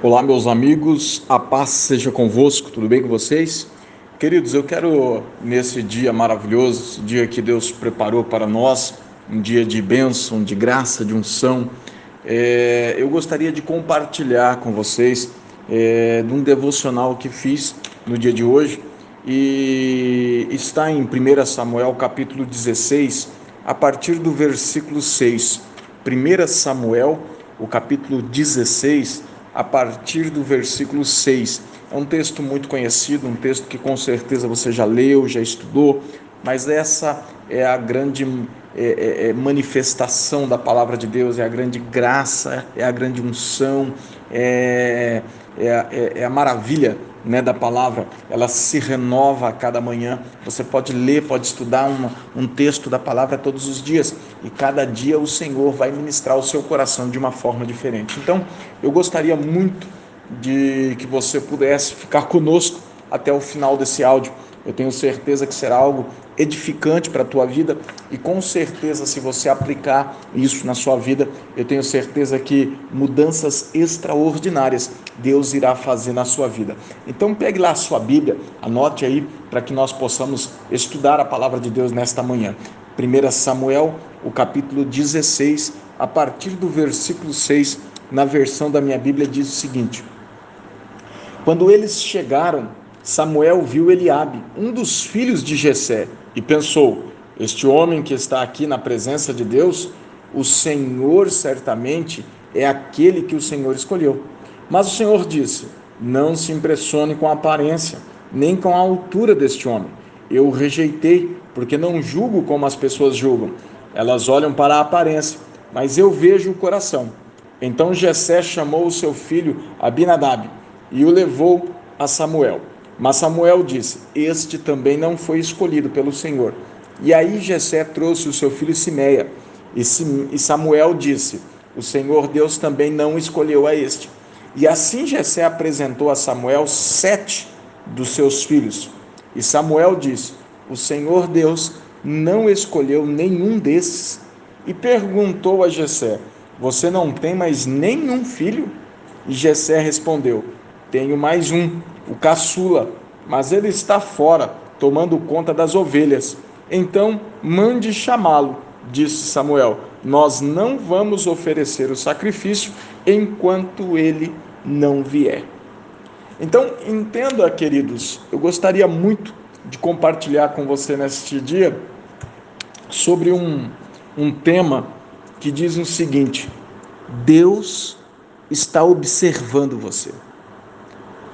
Olá, meus amigos, a paz seja convosco, tudo bem com vocês? Queridos, eu quero nesse dia maravilhoso, esse dia que Deus preparou para nós, um dia de bênção, de graça, de unção, é, eu gostaria de compartilhar com vocês é, de um devocional que fiz no dia de hoje e está em 1 Samuel capítulo 16, a partir do versículo 6. 1 Samuel, o capítulo 16, a partir do versículo 6. É um texto muito conhecido, um texto que com certeza você já leu, já estudou, mas essa é a grande é, é, é manifestação da palavra de Deus, é a grande graça, é a grande unção, é, é, é, é a maravilha né, da palavra, ela se renova a cada manhã. Você pode ler, pode estudar um texto da palavra todos os dias e cada dia o Senhor vai ministrar o seu coração de uma forma diferente. Então, eu gostaria muito de que você pudesse ficar conosco até o final desse áudio. Eu tenho certeza que será algo edificante para a tua vida e com certeza se você aplicar isso na sua vida, eu tenho certeza que mudanças extraordinárias Deus irá fazer na sua vida. Então pegue lá a sua Bíblia, anote aí para que nós possamos estudar a palavra de Deus nesta manhã. 1 Samuel, o capítulo 16, a partir do versículo 6, na versão da minha Bíblia diz o seguinte: Quando eles chegaram Samuel viu Eliabe, um dos filhos de Jessé, e pensou: Este homem que está aqui na presença de Deus, o Senhor certamente é aquele que o Senhor escolheu. Mas o Senhor disse: Não se impressione com a aparência, nem com a altura deste homem. Eu o rejeitei, porque não julgo como as pessoas julgam. Elas olham para a aparência, mas eu vejo o coração. Então Jessé chamou o seu filho Abinadab e o levou a Samuel. Mas Samuel disse: Este também não foi escolhido pelo Senhor. E aí Jessé trouxe o seu filho Simeia. E Samuel disse: O Senhor Deus também não escolheu a este. E assim Jessé apresentou a Samuel sete dos seus filhos. E Samuel disse: O Senhor Deus não escolheu nenhum desses. E perguntou a Jessé: Você não tem mais nenhum filho? E Jessé respondeu: Tenho mais um o caçula, mas ele está fora, tomando conta das ovelhas. Então, mande chamá-lo, disse Samuel. Nós não vamos oferecer o sacrifício enquanto ele não vier. Então, entenda, queridos, eu gostaria muito de compartilhar com você neste dia sobre um, um tema que diz o seguinte: Deus está observando você.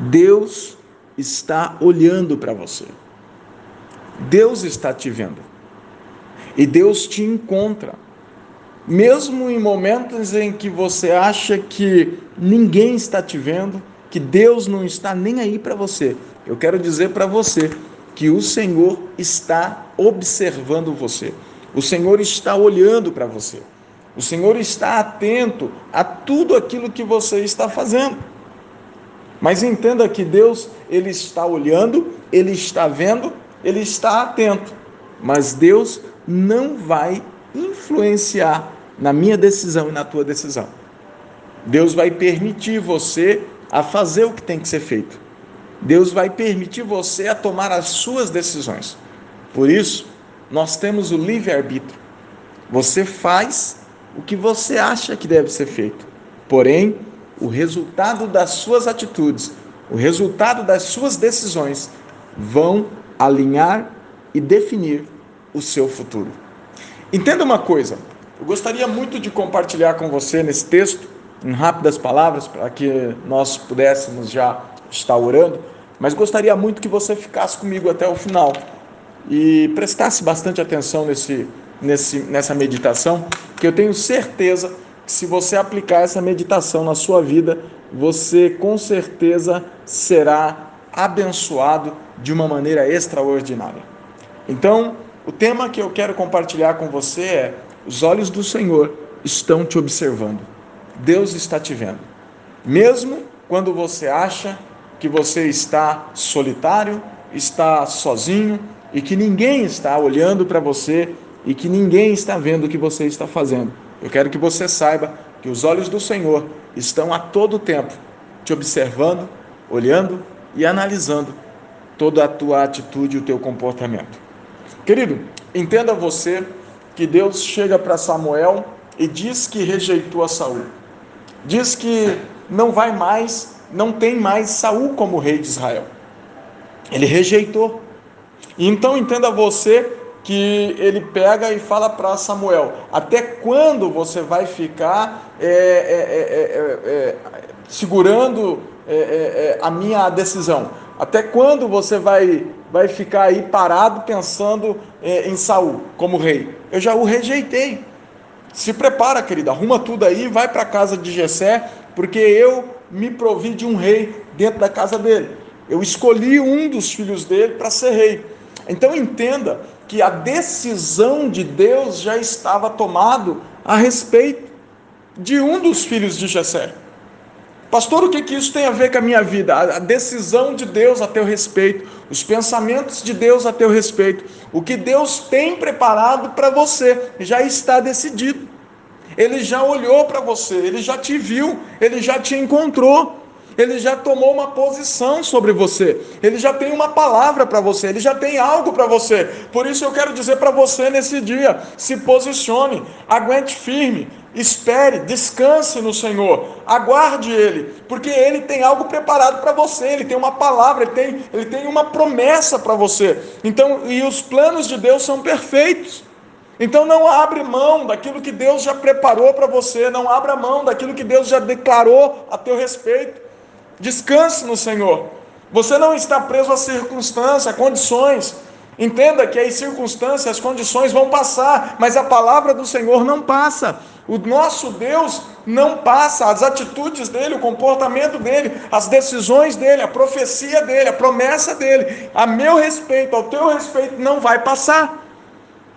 Deus está olhando para você. Deus está te vendo. E Deus te encontra. Mesmo em momentos em que você acha que ninguém está te vendo, que Deus não está nem aí para você, eu quero dizer para você que o Senhor está observando você. O Senhor está olhando para você. O Senhor está atento a tudo aquilo que você está fazendo. Mas entenda que Deus, ele está olhando, ele está vendo, ele está atento. Mas Deus não vai influenciar na minha decisão e na tua decisão. Deus vai permitir você a fazer o que tem que ser feito. Deus vai permitir você a tomar as suas decisões. Por isso, nós temos o livre-arbítrio. Você faz o que você acha que deve ser feito. Porém, o resultado das suas atitudes, o resultado das suas decisões vão alinhar e definir o seu futuro. Entenda uma coisa, eu gostaria muito de compartilhar com você nesse texto, em rápidas palavras, para que nós pudéssemos já estar orando, mas gostaria muito que você ficasse comigo até o final e prestasse bastante atenção nesse, nesse, nessa meditação, que eu tenho certeza se você aplicar essa meditação na sua vida, você com certeza será abençoado de uma maneira extraordinária. Então, o tema que eu quero compartilhar com você é: os olhos do Senhor estão te observando. Deus está te vendo. Mesmo quando você acha que você está solitário, está sozinho e que ninguém está olhando para você e que ninguém está vendo o que você está fazendo. Eu quero que você saiba que os olhos do Senhor estão a todo tempo te observando, olhando e analisando toda a tua atitude e o teu comportamento. Querido, entenda você que Deus chega para Samuel e diz que rejeitou a Saul. Diz que não vai mais, não tem mais Saul como rei de Israel. Ele rejeitou. Então entenda você que ele pega e fala para Samuel: até quando você vai ficar é, é, é, segurando a minha decisão? Até quando você vai, vai ficar aí parado pensando em Saul como rei? Eu já o rejeitei. Se prepara, querida, arruma tudo aí, vai para a casa de Jessé, porque eu me provi de um rei dentro da casa dele. Eu escolhi um dos filhos dele para ser rei. Então entenda que a decisão de Deus já estava tomado a respeito de um dos filhos de Jessé. Pastor, o que, que isso tem a ver com a minha vida? A decisão de Deus a teu respeito, os pensamentos de Deus a teu respeito, o que Deus tem preparado para você já está decidido. Ele já olhou para você, ele já te viu, ele já te encontrou ele já tomou uma posição sobre você, ele já tem uma palavra para você, ele já tem algo para você. Por isso eu quero dizer para você nesse dia: se posicione, aguente firme, espere, descanse no Senhor, aguarde Ele, porque Ele tem algo preparado para você, Ele tem uma palavra, Ele tem, Ele tem uma promessa para você. Então, e os planos de Deus são perfeitos. Então não abre mão daquilo que Deus já preparou para você, não abra mão daquilo que Deus já declarou a teu respeito. Descanse no Senhor. Você não está preso a circunstâncias, a condições. Entenda que as circunstâncias, as condições vão passar, mas a palavra do Senhor não passa. O nosso Deus não passa, as atitudes dele, o comportamento dele, as decisões dele, a profecia dele, a promessa dele, a meu respeito, ao teu respeito, não vai passar.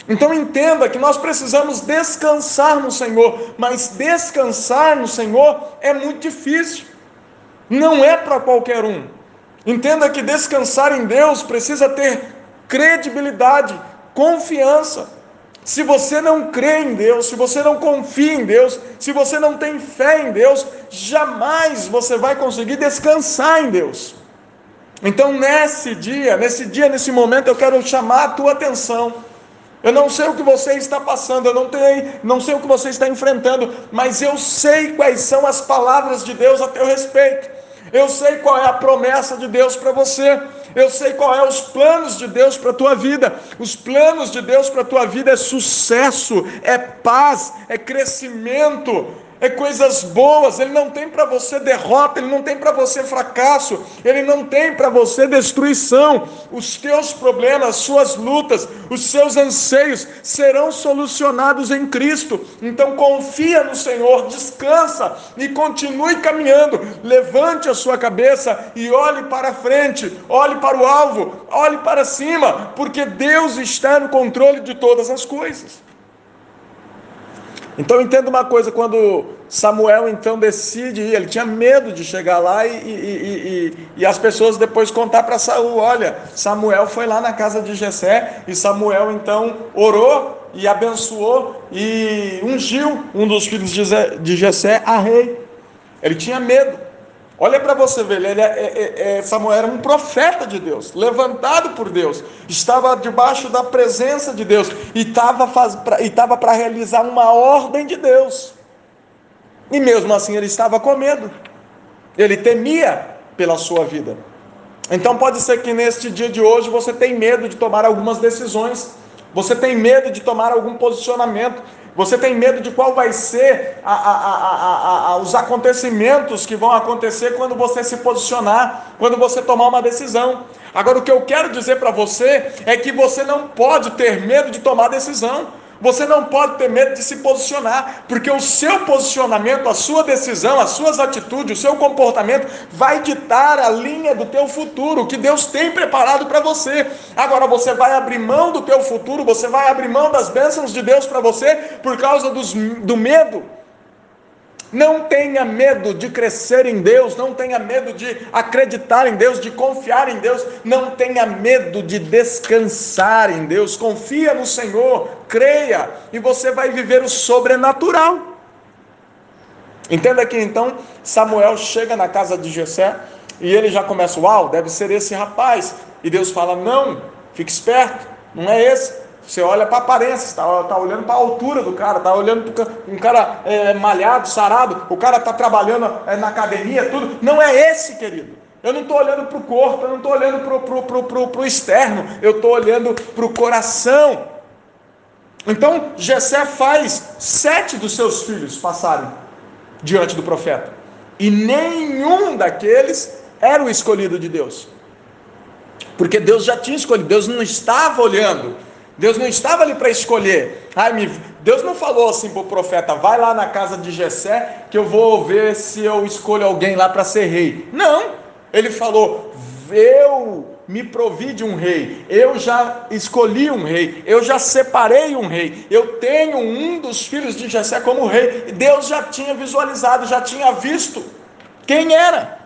Então entenda que nós precisamos descansar no Senhor, mas descansar no Senhor é muito difícil. Não é para qualquer um. Entenda que descansar em Deus precisa ter credibilidade, confiança. Se você não crê em Deus, se você não confia em Deus, se você não tem fé em Deus, jamais você vai conseguir descansar em Deus. Então, nesse dia, nesse dia, nesse momento, eu quero chamar a tua atenção. Eu não sei o que você está passando, eu não, tenho, não sei o que você está enfrentando, mas eu sei quais são as palavras de Deus a teu respeito. Eu sei qual é a promessa de Deus para você. Eu sei qual é os planos de Deus para a tua vida. Os planos de Deus para a tua vida é sucesso, é paz, é crescimento, é coisas boas, ele não tem para você derrota, ele não tem para você fracasso, ele não tem para você destruição. Os teus problemas, as suas lutas, os seus anseios serão solucionados em Cristo. Então confia no Senhor, descansa e continue caminhando. Levante a sua cabeça e olhe para frente, olhe para o alvo, olhe para cima, porque Deus está no controle de todas as coisas. Então entenda uma coisa, quando Samuel então decide ir, ele tinha medo de chegar lá e, e, e, e as pessoas depois contar para Saul, olha, Samuel foi lá na casa de Jessé e Samuel então orou e abençoou e ungiu um dos filhos de Jessé a rei. Ele tinha medo. Olha para você ver, ele é, é, é, Samuel era um profeta de Deus, levantado por Deus, estava debaixo da presença de Deus e estava para realizar uma ordem de Deus. E mesmo assim ele estava com medo, ele temia pela sua vida. Então pode ser que neste dia de hoje você tenha medo de tomar algumas decisões, você tem medo de tomar algum posicionamento, você tem medo de qual vai ser a, a, a, os acontecimentos que vão acontecer quando você se posicionar, quando você tomar uma decisão. Agora, o que eu quero dizer para você é que você não pode ter medo de tomar decisão. Você não pode ter medo de se posicionar, porque o seu posicionamento, a sua decisão, as suas atitudes, o seu comportamento vai ditar a linha do teu futuro, que Deus tem preparado para você. Agora você vai abrir mão do teu futuro, você vai abrir mão das bênçãos de Deus para você por causa dos, do medo. Não tenha medo de crescer em Deus, não tenha medo de acreditar em Deus, de confiar em Deus, não tenha medo de descansar em Deus. Confia no Senhor, creia e você vai viver o sobrenatural. Entenda que então Samuel chega na casa de Jessé e ele já começa, uau, deve ser esse rapaz. E Deus fala, não, fique esperto, não é esse. Você olha para a aparência, está tá olhando para a altura do cara, está olhando para um cara é, malhado, sarado, o cara está trabalhando é, na academia, tudo. Não é esse, querido. Eu não estou olhando para o corpo, eu não estou olhando para o pro, pro, pro, pro externo, eu estou olhando para o coração. Então, Jessé faz sete dos seus filhos passarem diante do profeta. E nenhum daqueles era o escolhido de Deus. Porque Deus já tinha escolhido, Deus não estava olhando Deus não estava ali para escolher. Ai, me... Deus não falou assim para o profeta: vai lá na casa de Jessé que eu vou ver se eu escolho alguém lá para ser rei. Não. Ele falou: eu me provi de um rei, eu já escolhi um rei, eu já separei um rei, eu tenho um dos filhos de Jessé como rei. Deus já tinha visualizado, já tinha visto quem era.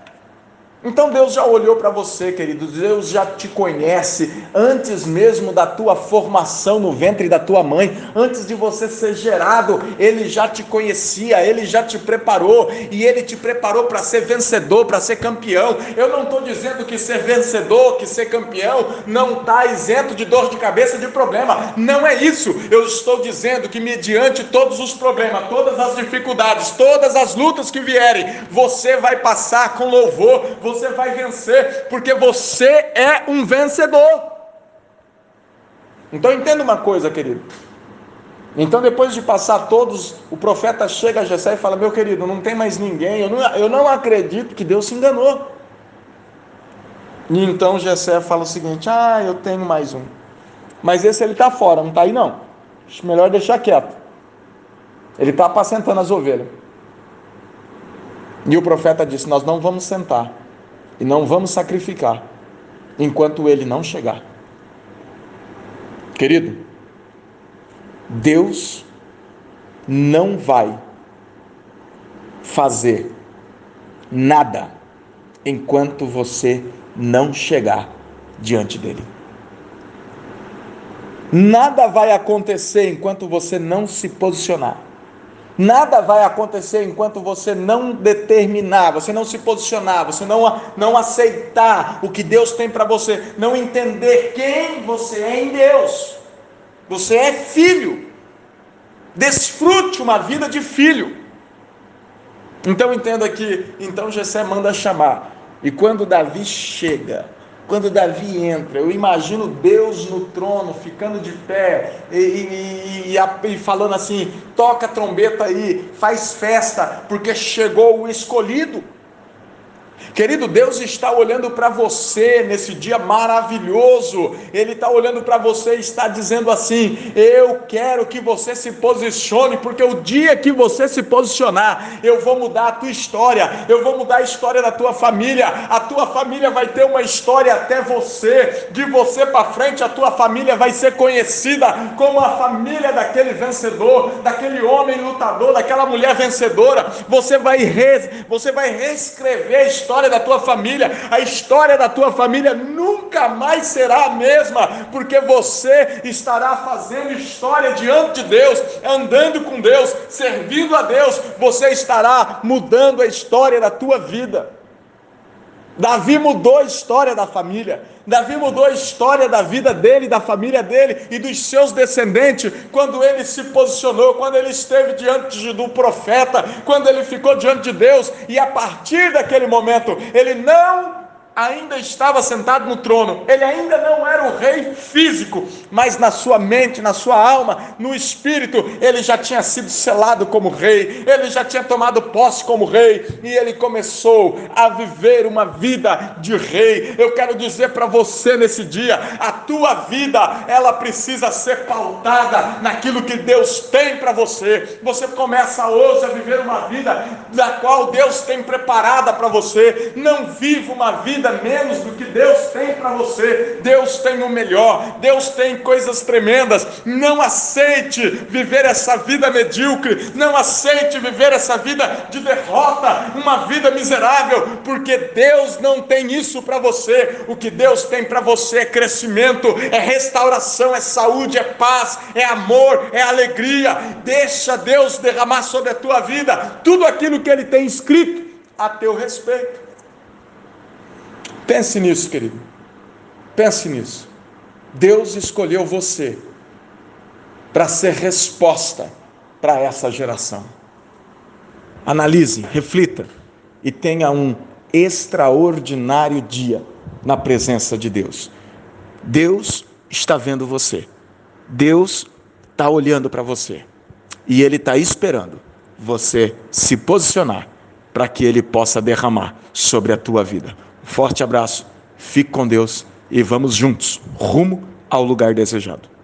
Então Deus já olhou para você, querido, Deus já te conhece antes mesmo da tua formação no ventre da tua mãe, antes de você ser gerado, Ele já te conhecia, Ele já te preparou e Ele te preparou para ser vencedor, para ser campeão. Eu não estou dizendo que ser vencedor, que ser campeão, não está isento de dor de cabeça, de problema, não é isso. Eu estou dizendo que, mediante todos os problemas, todas as dificuldades, todas as lutas que vierem, você vai passar com louvor você vai vencer, porque você é um vencedor. Então entenda uma coisa, querido. Então, depois de passar todos, o profeta chega a Jessé e fala: Meu querido, não tem mais ninguém, eu não, eu não acredito que Deus se enganou. E então Jessé fala o seguinte: Ah, eu tenho mais um. Mas esse ele está fora, não está aí não. Melhor deixar quieto. Ele está apacentando as ovelhas. E o profeta disse: Nós não vamos sentar e não vamos sacrificar enquanto ele não chegar. Querido, Deus não vai fazer nada enquanto você não chegar diante dele. Nada vai acontecer enquanto você não se posicionar. Nada vai acontecer enquanto você não determinar, você não se posicionar, você não, não aceitar o que Deus tem para você, não entender quem você é em Deus. Você é filho. Desfrute uma vida de filho. Então entenda que então Jessé manda chamar. E quando Davi chega, quando Davi entra, eu imagino Deus no trono, ficando de pé e, e, e, e, falando assim: toca a trombeta aí, faz festa, porque chegou o escolhido. Querido, Deus está olhando para você nesse dia maravilhoso. Ele está olhando para você e está dizendo assim: Eu quero que você se posicione, porque o dia que você se posicionar, eu vou mudar a tua história, eu vou mudar a história da tua família. A tua família vai ter uma história até você. De você para frente, a tua família vai ser conhecida como a família daquele vencedor, daquele homem lutador, daquela mulher vencedora. Você vai, re, você vai reescrever a história história da tua família, a história da tua família nunca mais será a mesma, porque você estará fazendo história diante de Deus, andando com Deus, servindo a Deus, você estará mudando a história da tua vida. Davi mudou a história da família. Davi mudou a história da vida dele, da família dele e dos seus descendentes quando ele se posicionou, quando ele esteve diante do profeta, quando ele ficou diante de Deus e a partir daquele momento ele não ainda estava sentado no trono, ele ainda não era o rei físico, mas na sua mente, na sua alma, no espírito, ele já tinha sido selado como rei, ele já tinha tomado posse como rei e ele começou a viver uma vida de rei. Eu quero dizer para você nesse dia, a tua vida, ela precisa ser pautada naquilo que Deus tem para você. Você começa hoje a viver uma vida da qual Deus tem preparada para você. Não viva uma vida vida menos do que Deus tem para você. Deus tem o melhor, Deus tem coisas tremendas. Não aceite viver essa vida medíocre, não aceite viver essa vida de derrota, uma vida miserável, porque Deus não tem isso para você. O que Deus tem para você é crescimento, é restauração, é saúde, é paz, é amor, é alegria. Deixa Deus derramar sobre a tua vida tudo aquilo que Ele tem escrito a teu respeito. Pense nisso, querido. Pense nisso. Deus escolheu você para ser resposta para essa geração. Analise, reflita e tenha um extraordinário dia na presença de Deus. Deus está vendo você. Deus está olhando para você. E Ele está esperando você se posicionar para que Ele possa derramar sobre a tua vida. Forte abraço, fique com Deus e vamos juntos rumo ao lugar desejado.